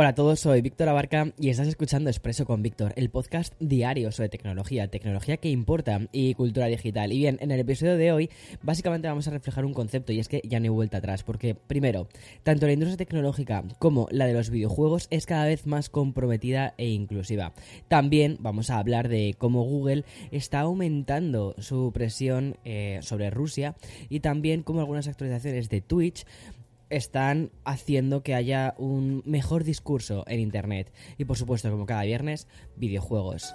Hola a todos, soy Víctor Abarca y estás escuchando Expreso con Víctor, el podcast diario sobre tecnología, tecnología que importa y cultura digital. Y bien, en el episodio de hoy básicamente vamos a reflejar un concepto y es que ya no hay vuelta atrás, porque primero, tanto la industria tecnológica como la de los videojuegos es cada vez más comprometida e inclusiva. También vamos a hablar de cómo Google está aumentando su presión eh, sobre Rusia y también cómo algunas actualizaciones de Twitch están haciendo que haya un mejor discurso en Internet. Y por supuesto, como cada viernes, videojuegos.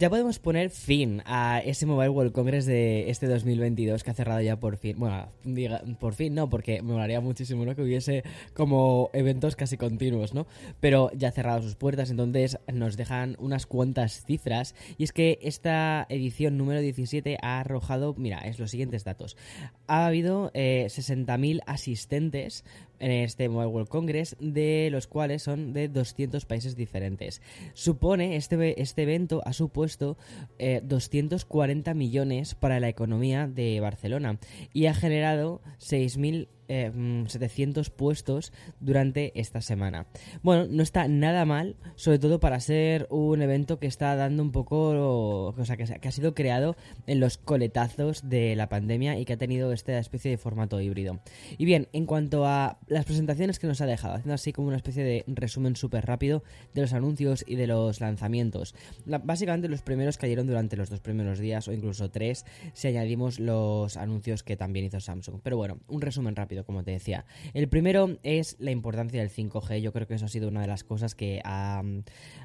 Ya podemos poner fin a ese Mobile World Congress de este 2022 que ha cerrado ya por fin. Bueno, diga, por fin no, porque me molaría muchísimo ¿no? que hubiese como eventos casi continuos, ¿no? Pero ya ha cerrado sus puertas, entonces nos dejan unas cuantas cifras. Y es que esta edición número 17 ha arrojado, mira, es los siguientes datos. Ha habido eh, 60.000 asistentes en este Mobile World Congress, de los cuales son de 200 países diferentes. Supone, este, este evento ha supuesto eh, 240 millones para la economía de Barcelona y ha generado 6.000 eh, 700 puestos durante esta semana. Bueno, no está nada mal, sobre todo para ser un evento que está dando un poco, o sea, que, ha sido creado en los coletazos de la pandemia y que ha tenido esta especie de formato híbrido. Y bien, en cuanto a las presentaciones que nos ha dejado, haciendo así como una especie de resumen súper rápido de los anuncios y de los lanzamientos. La, básicamente los primeros cayeron durante los dos primeros días o incluso tres si añadimos los anuncios que también hizo Samsung. Pero bueno, un resumen rápido como te decía. El primero es la importancia del 5G. Yo creo que eso ha sido una de las cosas que ha,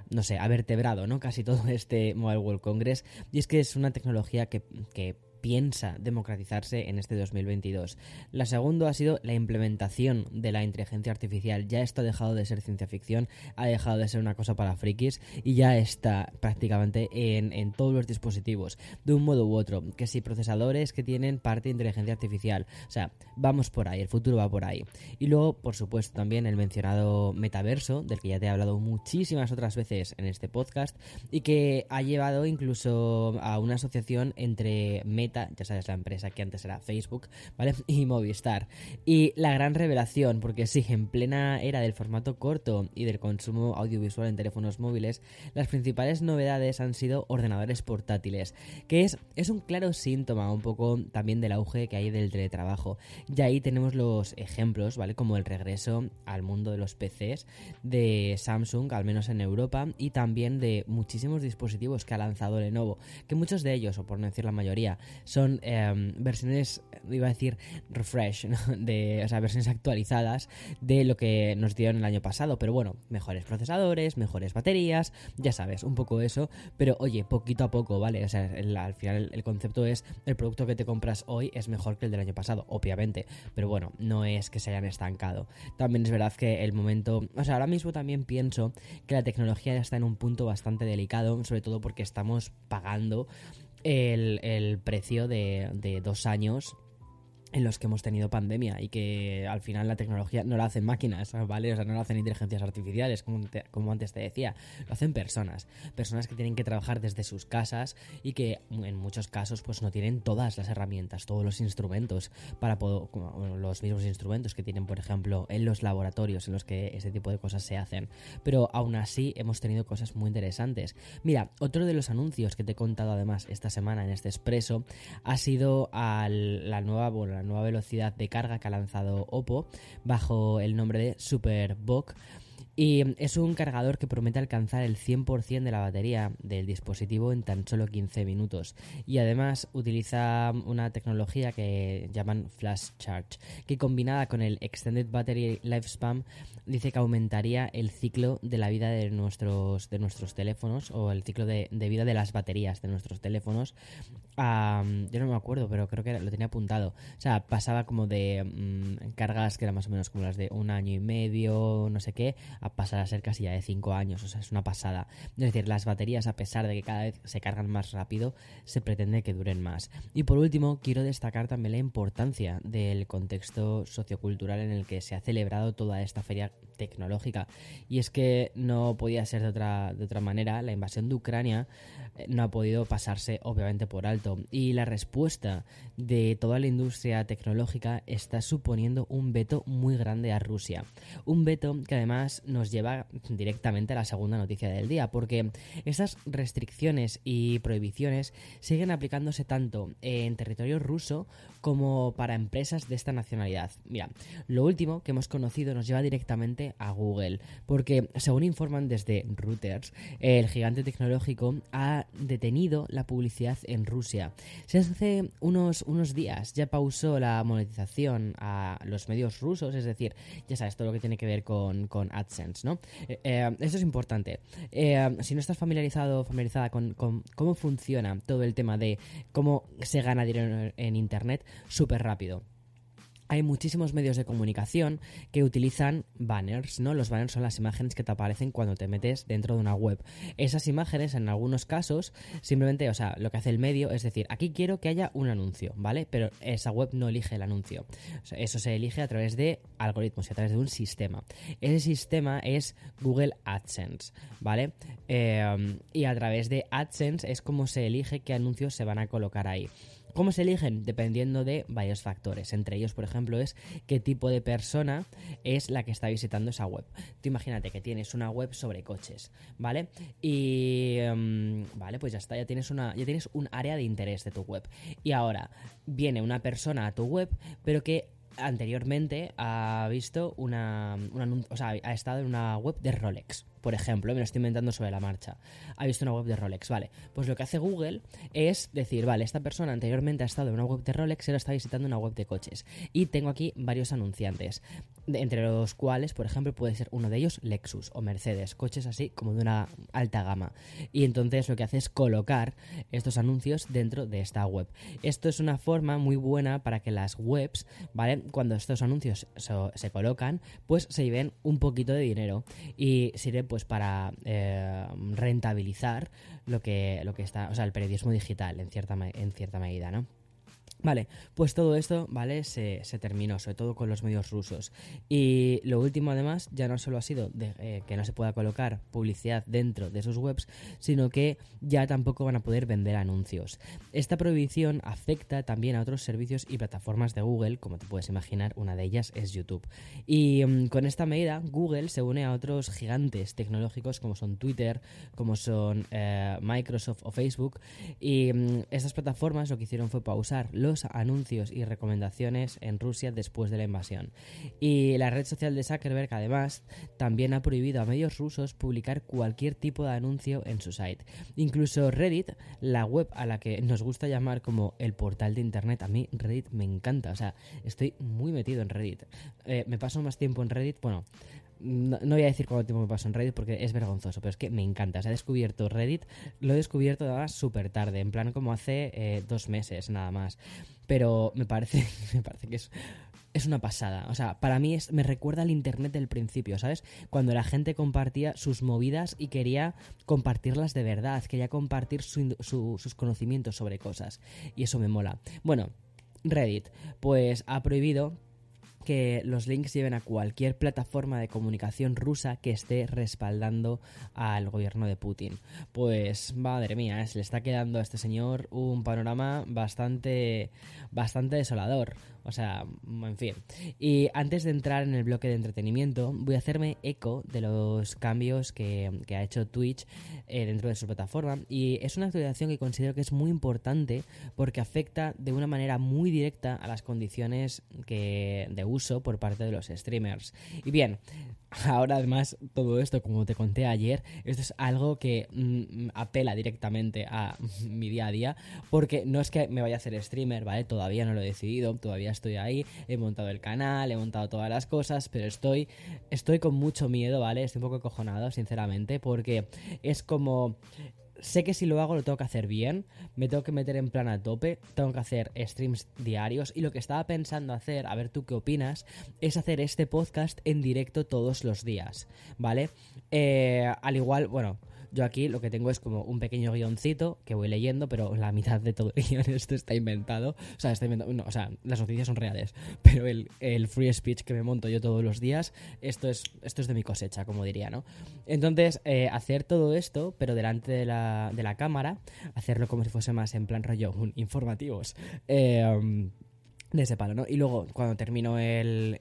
no sé, ha vertebrado, ¿no? Casi todo este Mobile World Congress. Y es que es una tecnología que, que piensa democratizarse en este 2022. La segunda ha sido la implementación de la inteligencia artificial. Ya esto ha dejado de ser ciencia ficción, ha dejado de ser una cosa para frikis y ya está prácticamente en, en todos los dispositivos, de un modo u otro. Que si procesadores que tienen parte de inteligencia artificial. O sea, vamos por ahí, el futuro va por ahí. Y luego, por supuesto, también el mencionado metaverso, del que ya te he hablado muchísimas otras veces en este podcast, y que ha llevado incluso a una asociación entre Meta ya sabes, la empresa que antes era Facebook, ¿vale? Y Movistar. Y la gran revelación, porque sí, en plena era del formato corto y del consumo audiovisual en teléfonos móviles, las principales novedades han sido ordenadores portátiles, que es, es un claro síntoma un poco también del auge que hay del teletrabajo. Y ahí tenemos los ejemplos, ¿vale? Como el regreso al mundo de los PCs de Samsung, al menos en Europa, y también de muchísimos dispositivos que ha lanzado Lenovo, que muchos de ellos, o por no decir la mayoría, son eh, versiones, iba a decir refresh, ¿no? de, o sea, versiones actualizadas de lo que nos dieron el año pasado. Pero bueno, mejores procesadores, mejores baterías, ya sabes, un poco eso. Pero oye, poquito a poco, ¿vale? O sea, al final el concepto es el producto que te compras hoy es mejor que el del año pasado, obviamente. Pero bueno, no es que se hayan estancado. También es verdad que el momento, o sea, ahora mismo también pienso que la tecnología ya está en un punto bastante delicado, sobre todo porque estamos pagando el, el precio de, de, dos años en los que hemos tenido pandemia y que al final la tecnología no la hacen máquinas, ¿vale? O sea, no la hacen inteligencias artificiales, como, como, antes te decía, lo hacen personas, personas que tienen que trabajar desde sus casas y que en muchos casos pues no tienen todas las herramientas, todos los instrumentos para poder, los mismos instrumentos que tienen, por ejemplo, en los laboratorios en los que ese tipo de cosas se hacen. Pero aún así hemos tenido cosas muy interesantes. Mira, otro de los anuncios que te he contado además esta semana en este expreso ha sido a la nueva, bueno, nueva velocidad de carga que ha lanzado Oppo bajo el nombre de SuperVOOC Y es un cargador que promete alcanzar el 100% de la batería del dispositivo en tan solo 15 minutos. Y además utiliza una tecnología que llaman Flash Charge, que combinada con el Extended Battery Lifespan dice que aumentaría el ciclo de la vida de nuestros, de nuestros teléfonos o el ciclo de, vida de las baterías de nuestros teléfonos. Yo no me acuerdo, pero creo que lo tenía apuntado. O sea, pasaba como de mm, cargas que eran más o menos como las de un año y medio, no sé qué, a pasar a ser casi ya de 5 años, o sea, es una pasada. Es decir, las baterías, a pesar de que cada vez se cargan más rápido, se pretende que duren más. Y por último, quiero destacar también la importancia del contexto sociocultural en el que se ha celebrado toda esta feria tecnológica. Y es que no podía ser de otra, de otra manera, la invasión de Ucrania eh, no ha podido pasarse obviamente por alto. Y la respuesta de toda la industria tecnológica está suponiendo un veto muy grande a Rusia. Un veto que además nos lleva directamente a la segunda noticia del día, porque estas restricciones y prohibiciones siguen aplicándose tanto en territorio ruso como para empresas de esta nacionalidad. Mira, lo último que hemos conocido nos lleva directamente a Google, porque según informan desde Reuters, el gigante tecnológico ha detenido la publicidad en Rusia. Se hace unos, unos días ya pausó la monetización a los medios rusos, es decir, ya sabes, todo lo que tiene que ver con, AdSense, ¿no? Eh, eh, esto es importante. Eh, si no estás familiarizado familiarizada con, con, cómo funciona todo el tema de cómo se gana dinero en Internet, súper rápido hay muchísimos medios de comunicación que utilizan banners, ¿no? Los banners son las imágenes que te aparecen cuando te metes dentro de una web. Esas imágenes, en algunos casos, simplemente, o sea, lo que hace el medio es decir, aquí quiero que haya un anuncio, ¿vale? Pero esa web no elige el anuncio. eso se elige a través de algoritmos y a través de un sistema. Ese sistema es Google AdSense, ¿vale? Eh, y a través de AdSense es como se elige qué anuncios se van a colocar ahí. ¿Cómo se eligen? Dependiendo de varios factores. Entre ellos, por ejemplo, es qué tipo de persona es la que está visitando esa web. Tú imagínate que tienes una web sobre coches, ¿vale? Y em, vale, pues ya está, ya tienes una ya tienes un área de interés de tu web. Y ahora viene una persona a tu web, pero que anteriormente ha visto una, o sea, ha estado en una web de Rolex, por ejemplo, me lo estoy inventando sobre la marcha. Ha visto una web de Rolex, vale. Pues lo que hace Google es decir, vale, esta persona anteriormente ha estado en una web de Rolex, ahora está visitando una web de coches. Y tengo aquí varios anunciantes, entre los cuales, por ejemplo, puede ser uno de ellos Lexus o Mercedes, coches así como de una alta gama. Y entonces lo que hace es colocar estos anuncios dentro de esta web. Esto es una forma muy buena para que las webs, ¿vale? Cuando estos anuncios se colocan, pues se lleven un poquito de dinero y sirve pues para eh, rentabilizar lo que, lo que está, o sea, el periodismo digital en cierta, en cierta medida, ¿no? Vale, pues todo esto, ¿vale? Se, terminó, sobre todo con los medios rusos. Y lo último, además, ya no solo ha sido de, eh, que no se pueda colocar publicidad dentro de sus webs, sino que ya tampoco van a poder vender anuncios. Esta prohibición afecta también a otros servicios y plataformas de Google, como te puedes imaginar, una de ellas es YouTube. Y mm, con esta medida, Google se une a otros gigantes tecnológicos como son Twitter, como son eh, Microsoft o Facebook. Y mm, estas plataformas lo que hicieron fue pausar los anuncios y recomendaciones en Rusia después de la invasión. Y la red social de Zuckerberg además también ha prohibido a medios rusos publicar cualquier tipo de anuncio en su site. Incluso Reddit, la web a la que nos gusta llamar como el portal de Internet, a mí Reddit me encanta, o sea, estoy muy metido en Reddit. Eh, me paso más tiempo en Reddit, bueno, no, voy a decir cuánto tiempo me paso en Reddit porque es vergonzoso, pero es que me encanta. Se ha descubierto Reddit, lo he descubierto además súper tarde, en plan como hace eh, dos meses nada más. Pero me parece, me parece que es, es una pasada. O sea, para mí es, me recuerda al Internet del principio, ¿sabes? Cuando la gente compartía sus movidas y quería compartirlas de verdad, quería compartir sus conocimientos sobre cosas. Y eso me mola. Bueno, Reddit, pues ha prohibido que los links lleven a cualquier plataforma de comunicación rusa que esté respaldando al gobierno de Putin. Pues madre mía, se le está quedando a este señor un panorama bastante bastante desolador. O sea, en fin. Y antes de entrar en el bloque de entretenimiento, voy a hacerme eco de los cambios que, ha hecho Twitch eh, dentro de su plataforma. Y es una actualización que considero que es muy importante porque afecta de una manera muy directa a las condiciones que, de uso abuso por parte de los streamers. Y bien, ahora además todo esto, como te conté ayer, esto es algo que mm, apela directamente a mi día a día, porque no es que me vaya a hacer streamer, ¿vale? Todavía no lo he decidido, todavía estoy ahí, he montado el canal, he montado todas las cosas, pero estoy, estoy con mucho miedo, ¿vale? Estoy un poco cojonado, sinceramente, porque es como sé que si lo hago lo tengo que hacer bien, me tengo que meter en plan a tope, tengo que hacer streams diarios y lo que estaba pensando hacer, a ver tú qué opinas, es hacer este podcast en directo todos los días, ¿vale? Eh, al igual, bueno, yo aquí lo que tengo es como un pequeño guioncito que voy leyendo, pero la mitad de todo el guion esto está inventado. O sea, está inventado. No, o sea, las noticias son reales. Pero el, el, free speech que me monto yo todos los días, esto es, esto es de mi cosecha, como diría, ¿no? Entonces, eh, hacer todo esto, pero delante de la, de la cámara, hacerlo como si fuese más en plan rollo informativos. Eh, de ese palo, ¿no? Y luego, cuando termino el,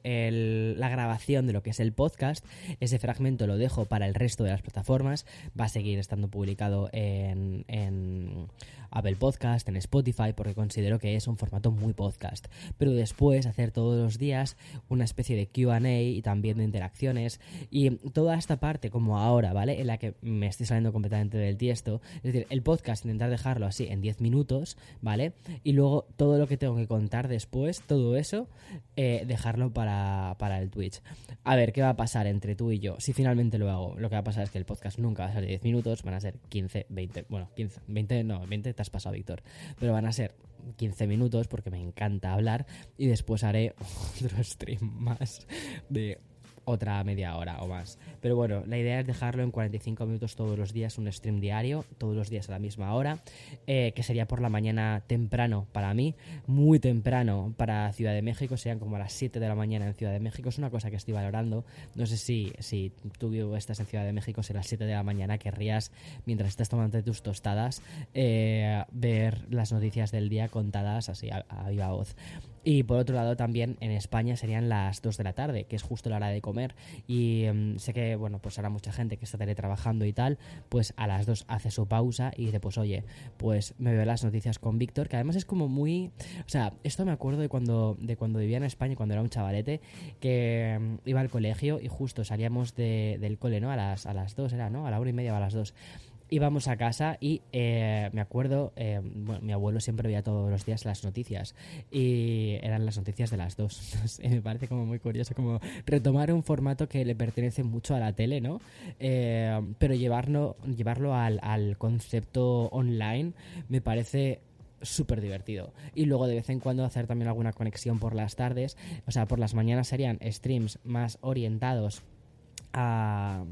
la grabación de lo que es el podcast, ese fragmento lo dejo para el resto de las plataformas. Va a seguir estando publicado en, en Apple Podcast, en Spotify, porque considero que es un formato muy podcast. Pero después hacer todos los días una especie de QA y también de interacciones. Y toda esta parte, como ahora, ¿vale? En la que me estoy saliendo completamente del tiesto. Es decir, el podcast, intentar dejarlo así en 10 minutos, ¿vale? Y luego todo lo que tengo que contar después, todo eso, eh, dejarlo para, para el Twitch. A ver, ¿qué va a pasar entre tú y yo? Si finalmente lo hago, lo que va a pasar es que el podcast nunca va a ser de 10 minutos, van a ser 15, 20, bueno, 15, 20, no, 20 te has pasado, Víctor, pero van a ser 15 minutos porque me encanta hablar y después haré otro stream más de otra media hora o más. Pero bueno, la idea es dejarlo en 45 minutos todos los días, un stream diario, todos los días a la misma hora, eh, que sería por la mañana temprano para mí, muy temprano para Ciudad de México, serían como a las 7 de la mañana en Ciudad de México, es una cosa que estoy valorando. No sé si, si tú estás en Ciudad de México, si a las 7 de la mañana querrías, mientras estás tomando tus tostadas, eh, ver las noticias del día contadas así a, a viva voz. Y por otro lado, también en España serían las 2 de la tarde, que es justo la hora de comer. Y um, sé que, bueno, pues ahora mucha gente que está teletrabajando y tal, pues a las 2 hace su pausa y dice, pues oye, pues me veo las noticias con Víctor, que además es como muy. O sea, esto me acuerdo de cuando, de cuando vivía en España, cuando era un chavalete, que um, iba al colegio y justo salíamos de, del cole, ¿no? A las, a las 2 era, ¿no? A la 1 y media a las 2 íbamos a casa y eh, me acuerdo, eh, bueno, mi abuelo siempre veía todos los días las noticias y eran las noticias de las dos. Entonces, me parece como muy curioso como retomar un formato que le pertenece mucho a la tele, ¿no? Eh, pero llevarlo, llevarlo al, al concepto online me parece súper divertido. Y luego de vez en cuando hacer también alguna conexión por las tardes. O sea, por las mañanas serían streams más orientados a,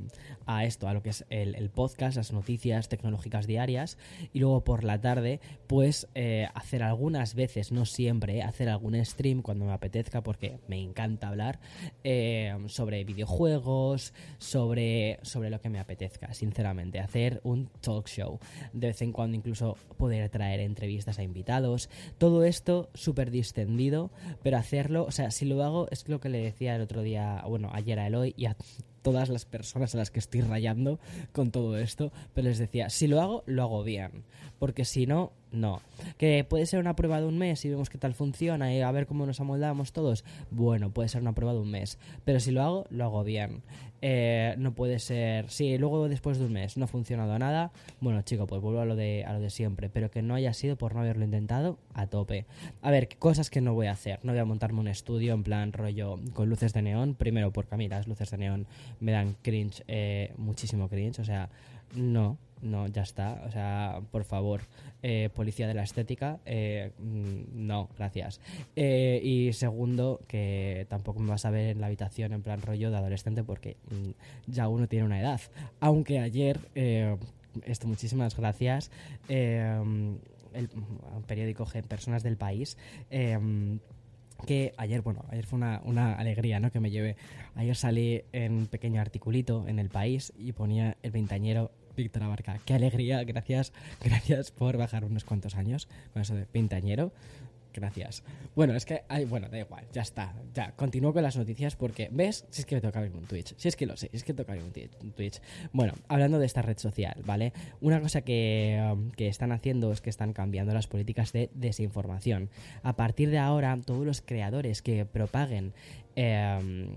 a, esto, a lo que es el, podcast, las noticias tecnológicas diarias y luego por la tarde pues eh, hacer algunas veces, no siempre, eh, hacer algún stream cuando me apetezca porque me encanta hablar eh, sobre videojuegos, sobre, sobre lo que me apetezca, sinceramente, hacer un talk show, de vez en cuando incluso poder traer entrevistas a invitados, todo esto súper distendido, pero hacerlo, o sea, si lo hago es lo que le decía el otro día, bueno, ayer a Eloy y a todas las personas a las que estoy rayando con todo esto, pero les decía, si lo hago, lo hago bien, porque si no, no. Que puede ser una prueba de un mes y vemos qué tal funciona y a ver cómo nos amoldamos todos. Bueno, puede ser una prueba de un mes. Pero si lo hago, lo hago bien. Eh, no puede ser. Si luego después de un mes no ha funcionado nada, bueno, chico, pues vuelvo a lo de, a lo de siempre. Pero que no haya sido por no haberlo intentado a tope. A ver, cosas que no voy a hacer. No voy a montarme un estudio en plan rollo con luces de neón. Primero, porque a mí las luces de neón me dan cringe, eh, muchísimo cringe. O sea, no no, ya está. O sea, por favor, eh, policía de la estética, eh, mm, no, gracias. Eh, y segundo, que tampoco me vas a ver en la habitación en plan rollo de adolescente porque mm, ya uno tiene una edad. Aunque ayer, esto, muchísimas gracias, el, periódico Personas del País que ayer, bueno, ayer fue una, alegría, ¿no? Que me llevé. Ayer salí en un pequeño articulito en el país y ponía el veintañero Víctor Abarca. Qué alegría, gracias, gracias por bajar unos cuantos años con eso de veintañero. Gracias. Bueno, es que, hay, bueno, da igual, ya está. Ya, continúo con las noticias porque, ¿ves? Si es que me toca abrir un Twitch. Si es que lo sé, si es que toca abrir un Twitch. Bueno, hablando de esta red social, ¿vale? Una cosa que, um, que están haciendo es que están cambiando las políticas de desinformación. A partir de ahora, todos los creadores que propaguen em,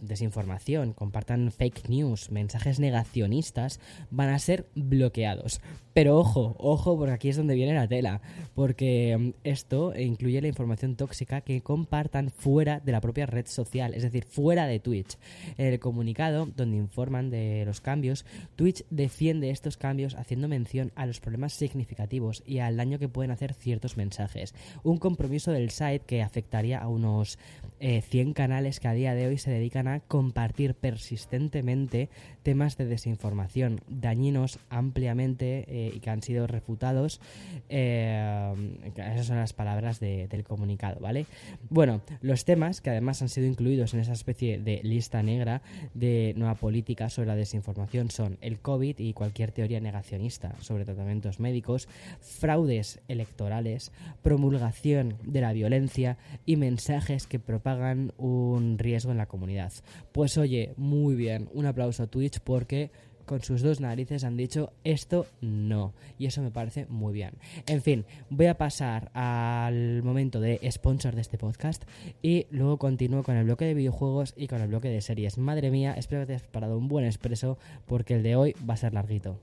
desinformación, compartan fake news, mensajes negacionistas, van a ser bloqueados. Pero ojo, ojo, porque aquí es donde viene la tela, porque em, esto incluye la información tóxica que compartan fuera de la propia red social, es decir, fuera de Twitch. En el comunicado, donde informan de los cambios, Twitch defiende estos cambios haciendo mención a los problemas significativos y al daño que pueden hacer ciertos mensajes. Un compromiso del site que afectaría a unos 100 eh, canales que a día de hoy se dedican a compartir persistentemente temas de desinformación dañinos ampliamente eh, y que han sido refutados. Eh, esas son las palabras del comunicado, ¿vale? Bueno, los temas que además han sido incluidos en esa especie de lista negra de nueva política sobre la desinformación son el COVID y cualquier teoría negacionista sobre tratamientos médicos, fraudes electorales, promulgación de la violencia y mensajes que propagan un riesgo en la comunidad. Pues oye, muy bien, un aplauso a Twitch porque con sus dos narices han dicho esto no. Y eso me parece muy bien. En fin, voy a pasar al momento de sponsor de este podcast y luego continúo con el bloque de videojuegos y con el bloque de series. Madre mía, espero que te hayas preparado un buen expreso porque el de hoy va a ser larguito.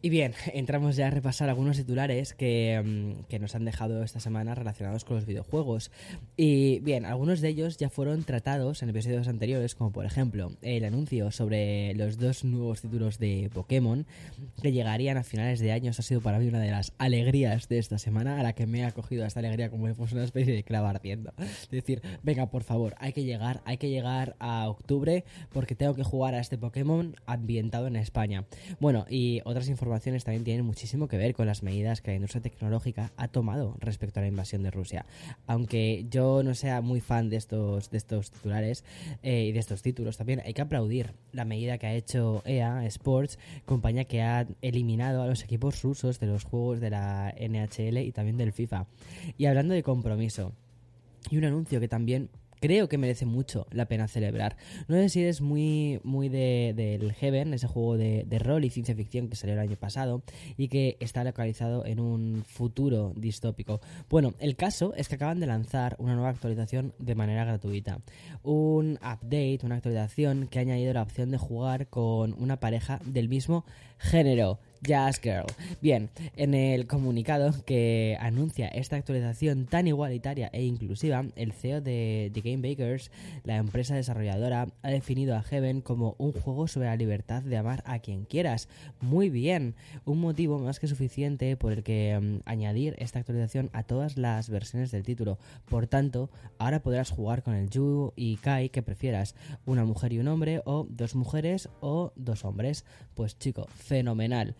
Y bien, entramos ya a repasar algunos titulares que, mm, que, nos han dejado esta semana relacionados con los videojuegos. Y bien, algunos de ellos ya fueron tratados en episodios anteriores, como por ejemplo el anuncio sobre los dos nuevos títulos de Pokémon que llegarían a finales de año. Eso ha sido para mí una de las alegrías de esta semana, a la que me ha cogido esta alegría como si fuese una especie de clava ardiendo. Es decir, venga, por favor, hay que llegar, hay que llegar a octubre porque tengo que jugar a este Pokémon ambientado en España. Bueno, y otras informaciones también tienen muchísimo que ver con las medidas que la industria tecnológica ha tomado respecto a la invasión de Rusia. Aunque yo no sea muy fan de estos, de estos titulares eh, y de estos títulos, también hay que aplaudir la medida que ha hecho EA Sports, compañía que ha eliminado a los equipos rusos de los juegos de la NHL y también del FIFA. Y hablando de compromiso, y un anuncio que también creo que merece mucho la pena celebrar. No sé si eres muy, muy del de, Heaven, ese juego de, de, rol y ciencia ficción que salió el año pasado y que está localizado en un futuro distópico. Bueno, el caso es que acaban de lanzar una nueva actualización de manera gratuita. Un update, una actualización que ha añadido la opción de jugar con una pareja del mismo género. Jazz Girl. Bien, en el comunicado que anuncia esta actualización tan igualitaria e inclusiva, el CEO de The Game Bakers, la empresa desarrolladora, ha definido a Heaven como un juego sobre la libertad de amar a quien quieras. Muy bien, un motivo más que suficiente por el que mm, añadir esta actualización a todas las versiones del título. Por tanto, ahora podrás jugar con el Yu y Kai que prefieras, una mujer y un hombre, o dos mujeres o dos hombres. Pues chico, fenomenal.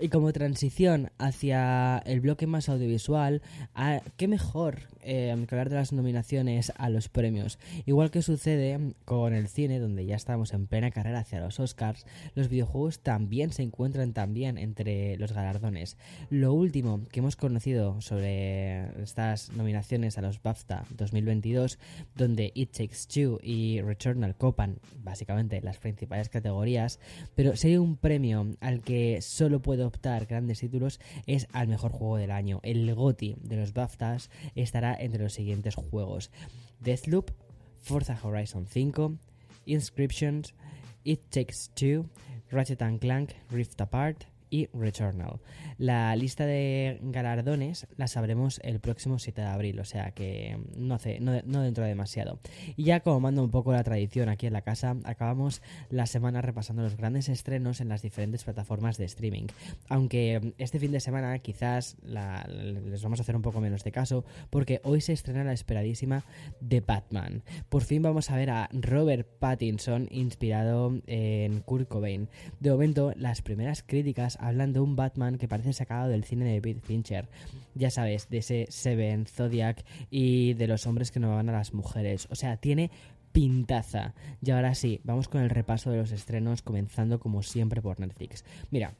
Y como transición hacia el bloque más audiovisual, ¿qué mejor eh, que hablar de las nominaciones a los premios? Igual que sucede con el cine, donde ya estamos en plena carrera hacia los Oscars, los videojuegos también se encuentran también entre los galardones. Lo último que hemos conocido sobre estas nominaciones a los BAFTA 2022, donde It Takes Two y Returnal copan básicamente las principales categorías, pero si hay un premio al que solo puedo optar grandes títulos es al mejor juego del año. El GOTI de los BAFTAs estará entre los siguientes juegos: Deathloop, Forza Horizon 5, Inscriptions, It Takes Two, Ratchet Clank Rift Apart, y Returnal. La lista de galardones la sabremos el próximo 7 de abril, o sea que no, hace, no, dentro de demasiado. Y ya como mando un poco la tradición aquí en la casa, acabamos la semana repasando los grandes estrenos en las diferentes plataformas de streaming. Aunque este fin de semana quizás les vamos a hacer un poco menos de caso, porque hoy se estrena la esperadísima The Batman. Por fin vamos a ver a Robert Pattinson inspirado en Kurt Cobain. De momento, las primeras críticas hablan de un Batman que parece sacado del cine de David Fincher. Ya sabes, de ese Seven, Zodiac y de los hombres que no van a las mujeres. O sea, tiene pintaza. Y ahora sí, vamos con el repaso de los estrenos, comenzando como siempre por Netflix. Mira,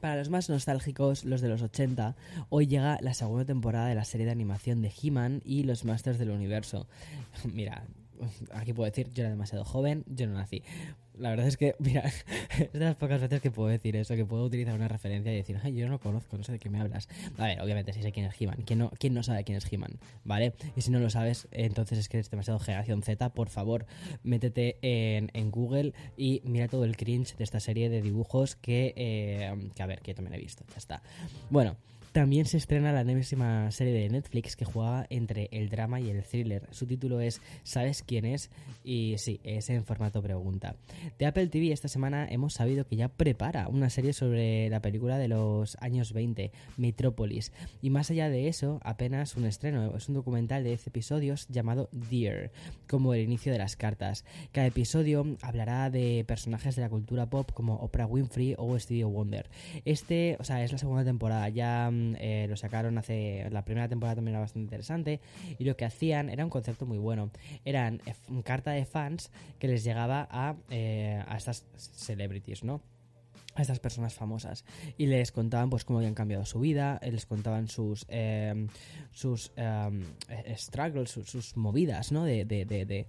para los más nostálgicos, los de los 80, hoy llega la segunda temporada de la serie de animación de He-Man y los Masters del Universo. Mira, aquí puedo decir, yo era demasiado joven, yo no nací. La verdad es que, mira, es de las pocas veces que puedo decir eso, que puedo utilizar una referencia y decir, ay, yo no conozco, no sé de qué me hablas. A ver, obviamente sí sé quién es He-Man. ¿Quién no, ¿Quién no sabe quién es He-Man? ¿Vale? Y si no lo sabes, entonces es que eres demasiado generación Z. Por favor, métete en, en Google y mira todo el cringe de esta serie de dibujos que, eh, que, a ver, que yo también he visto. Ya está. Bueno, también se estrena la enésima serie de Netflix que juega entre el drama y el thriller. Su título es ¿Sabes quién es? Y sí, es en formato pregunta. De Apple TV esta semana hemos sabido que ya prepara una serie sobre la película de los años 20, Metrópolis. Y más allá de eso, apenas un estreno. Es un documental de 10 episodios llamado Dear, como el inicio de las cartas. Cada episodio hablará de personajes de la cultura pop como Oprah Winfrey o Stevie Wonder. Este, o sea, es la segunda temporada. Ya eh, lo sacaron hace. La primera temporada también era bastante interesante. Y lo que hacían era un concepto muy bueno. Eran eh, carta de fans que les llegaba a, eh, a estas celebrities, ¿no? a estas personas famosas y les contaban pues cómo habían cambiado su vida les contaban sus sus struggles sus, movidas no de, de, de,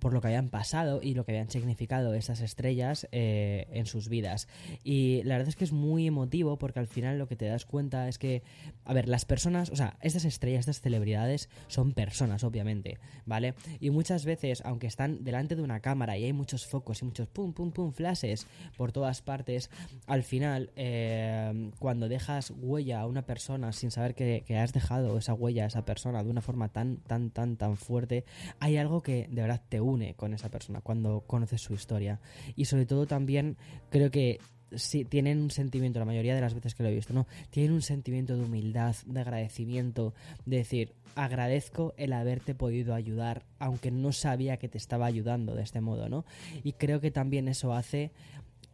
por lo que habían pasado y lo que habían significado esas estrellas eh, en sus vidas. Y la verdad es que es muy emotivo porque al final lo que te das cuenta es que, a ver, las personas, o sea, estas estrellas, estas celebridades son personas, obviamente, ¿vale? Y muchas veces, aunque están delante de una cámara y hay muchos focos y muchos pum, pum, pum, flashes por todas partes, al final, eh, cuando dejas huella a una persona sin saber que, que has dejado esa huella a esa persona de una forma tan, tan, tan, tan fuerte, hay algo que de verdad te une con esa persona cuando conoces su historia. Y sobre todo también creo que si tienen un sentimiento, la mayoría de las veces que lo he visto, ¿no? Tienen un sentimiento de humildad, de agradecimiento, de decir, agradezco el haberte podido ayudar, aunque no sabía que te estaba ayudando de este modo, ¿no? Y creo que también eso hace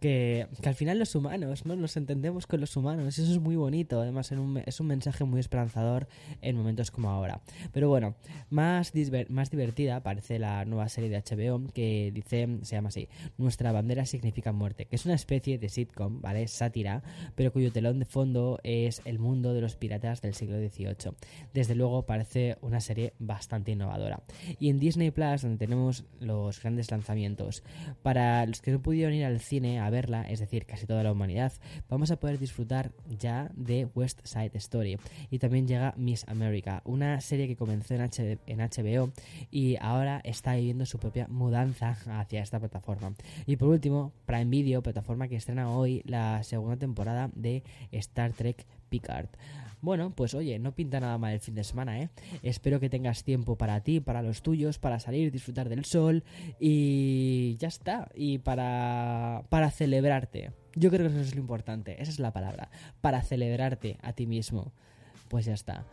que, al final los humanos, ¿no? Nos entendemos con los humanos. Eso es muy bonito. Además, es un mensaje muy esperanzador en momentos como ahora. Pero bueno, más, más divertida parece la nueva serie de HBO que dice, se llama así, Nuestra bandera significa muerte, que es una especie de sitcom, ¿vale? Sátira, pero cuyo telón de fondo es el mundo de los piratas del siglo XVIII. Desde luego parece una serie bastante innovadora. Y en Disney Plus, donde tenemos los grandes lanzamientos, para los que no pudieron ir al cine a verla, es decir, casi toda la humanidad, vamos a poder disfrutar ya de West Side Story. Y también llega Miss America, una serie que comenzó en, H en HBO y ahora está viviendo su propia mudanza hacia esta plataforma. Y por último, Prime Video, plataforma que estrena hoy la segunda temporada de Star Trek Picard. Bueno, pues oye, no pinta nada mal el fin de semana, ¿eh? Espero que tengas tiempo para ti, para los tuyos, para salir, disfrutar del sol y ya está. Y para, para celebrarte. Yo creo que eso es lo importante, esa es la palabra. Para celebrarte a ti mismo. Pues ya está.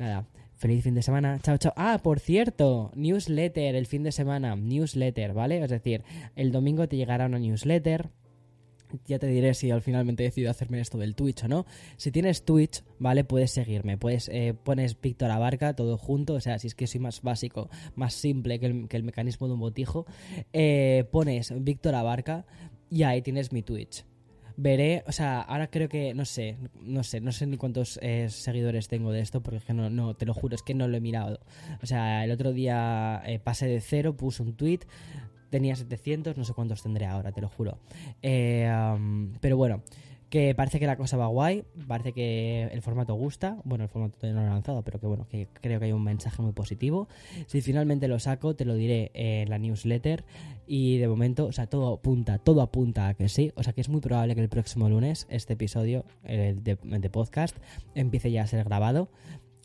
Nada, Feliz fin de semana. Chao, chao. Ah, por cierto, newsletter el fin de semana. Newsletter, ¿vale? Es decir, el domingo te llegará una newsletter ya te diré si al finalmente he decidido hacerme esto del Twitch o no. Si tienes Twitch, ¿vale? Puedes seguirme. Puedes, eh, pones Víctor Abarca todo junto. O sea, si es que soy más básico, más simple que el, que el mecanismo de un botijo. Eh, pones Víctor Abarca y ahí tienes mi Twitch. Veré, o sea, ahora creo que, no sé, no sé, no sé ni cuántos eh, seguidores tengo de esto, porque es que no, no, te lo juro, es que no lo he mirado. O sea, el otro día pasé de cero, puse un tweet, tenía 700, no sé cuántos tendré ahora, te lo juro. Eh, pero bueno, que parece que la cosa va guay, parece que el formato gusta, bueno, el formato todavía no lo he lanzado, pero que bueno, que creo que hay un mensaje muy positivo. Si finalmente lo saco, te lo diré en la newsletter y de momento, o sea, todo apunta, todo apunta a que sí, o sea que es muy probable que el próximo lunes este episodio el de, de podcast empiece ya a ser grabado.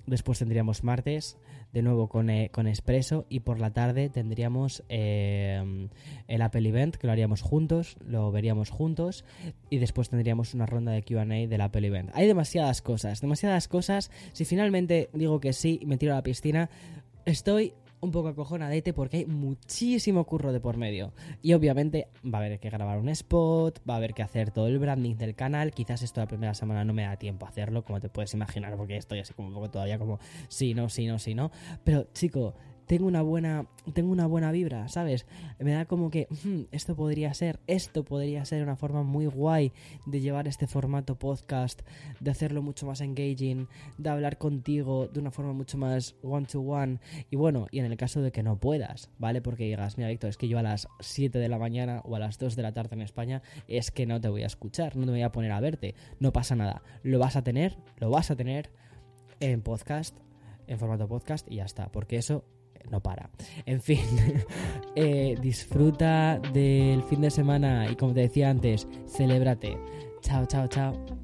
Después tendríamos martes, de nuevo con, eh, con Expreso, y por la tarde tendríamos eh, el Apple Event, que lo haríamos juntos, lo veríamos juntos, y después tendríamos una ronda de QA del Apple Event. Hay demasiadas cosas, demasiadas cosas. Si finalmente digo que sí y me tiro a la piscina, estoy un poco acojonadete porque hay muchísimo curro de por medio. Y obviamente va a haber que grabar un spot, va a haber que hacer todo el branding del canal. Quizás esto la primera semana no me da tiempo a hacerlo, como te puedes imaginar, porque estoy así como un poco todavía como sí, no, sí, no, sí, no. Pero chico, tengo una buena tengo una buena vibra, ¿sabes? Me da como que "Hmm, esto podría ser, esto podría ser una forma muy guay de llevar este formato podcast, de hacerlo mucho más engaging, de hablar contigo de una forma mucho más one to one y bueno, y en el caso de que no puedas, ¿vale? Porque digas, mira, Víctor, es que yo a las 7 de la mañana o a las 2 de la tarde en España es que no te voy a escuchar, no te voy a poner a verte, no pasa nada, lo vas a tener, lo vas a tener en podcast, en formato podcast y ya está, porque eso no para. En fin, eh, disfruta del fin de semana y como te decía antes, celébrate. Chao, chao, chao.